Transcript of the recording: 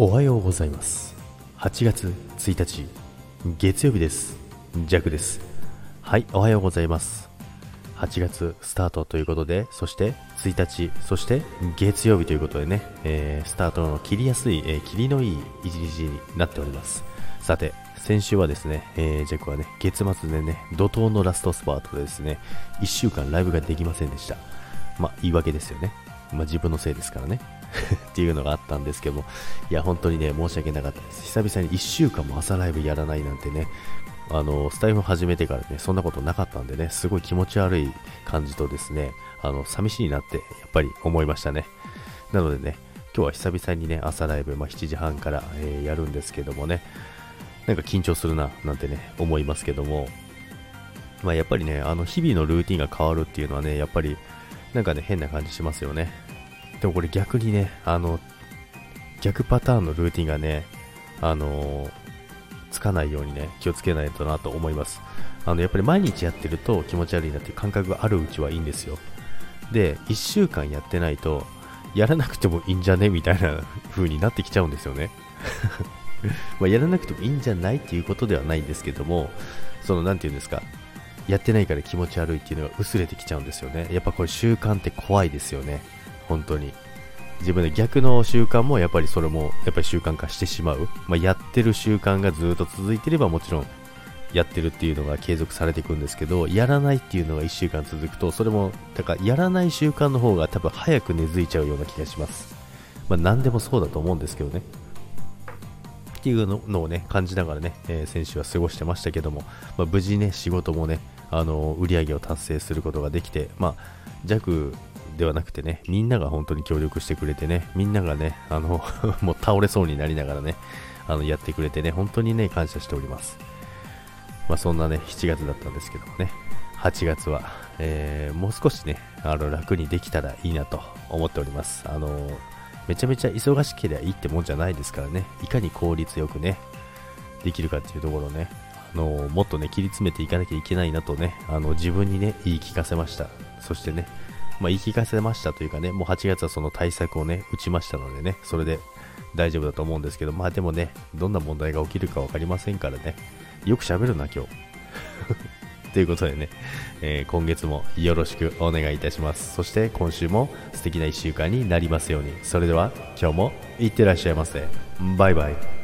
おはようございます。8月1日月曜日です。ジャックです。はいおはようございます。8月スタートということでそして1日そして月曜日ということでね、えー、スタートの切りやすい、えー、切りのいい一日になっております。さて先週はですね、えー、ジャックはね月末でね怒涛のラストスパートでですね1週間ライブができませんでした。まあ言い訳ですよね。まあ自分のせいですからね。っていうのがあったんですけども、いや、本当にね、申し訳なかったです。久々に1週間も朝ライブやらないなんてね、あの、スタイフ始めてからね、そんなことなかったんでね、すごい気持ち悪い感じとですね、あの、寂しいなって、やっぱり思いましたね。なのでね、今日は久々にね、朝ライブ、まあ、7時半から、えー、やるんですけどもね、なんか緊張するな、なんてね、思いますけども、まあ、やっぱりね、あの、日々のルーティンが変わるっていうのはね、やっぱり、なんかね、変な感じしますよね。でもこれ逆にね、あの、逆パターンのルーティンがね、あの、つかないようにね、気をつけないとなと思います。あの、やっぱり毎日やってると気持ち悪いなっていう感覚があるうちはいいんですよ。で、1週間やってないと、やらなくてもいいんじゃね？みたいな風になってきちゃうんですよね。まあ、やらなくてもいいんじゃないっていうことではないんですけども、その、なんていうんですか、やってないから気持ち悪いっていうのが薄れてきちゃうんですよね。やっぱこれ習慣って怖いですよね。本当に。自分で逆の習慣もやっぱりそれもやっぱり習慣化してしまう。まあ、やってる習慣がずっと続いていればもちろんやってるっていうのが継続されていくんですけど、やらないっていうのが1週間続くと、それも、だからやらない習慣の方が多分早く根付いちゃうような気がします。まあ、何でもそうだと思うんですけどね。っていうのをね、感じながらね、えー、先週は過ごしてましたけども、まあ、無事ね、仕事もね、あの売り上げを達成することができて、まあ、弱ではなくてね、みんなが本当に協力してくれてね、みんながね、あの もう倒れそうになりながらね、あのやってくれてね、本当にね、感謝しております。まあ、そんなね、7月だったんですけどもね、8月は、えー、もう少しね、あの楽にできたらいいなと思っております。あのめちゃめちゃ忙しければいいってもんじゃないですからね、いかに効率よくね、できるかっていうところをね、あのもっとね、切り詰めていかなきゃいけないなとね、あの自分にね、言い聞かせました。そしてね、まあ、言い聞かせましたというかね、もう8月はその対策をね、打ちましたのでね、それで大丈夫だと思うんですけど、まあでもね、どんな問題が起きるか分かりませんからね、よく喋るな、今日。ということでね、えー、今月もよろしくお願いいたします。そして今週も素敵な1週間になりますように。それでは今日もいってらっしゃいませ。バイバイ。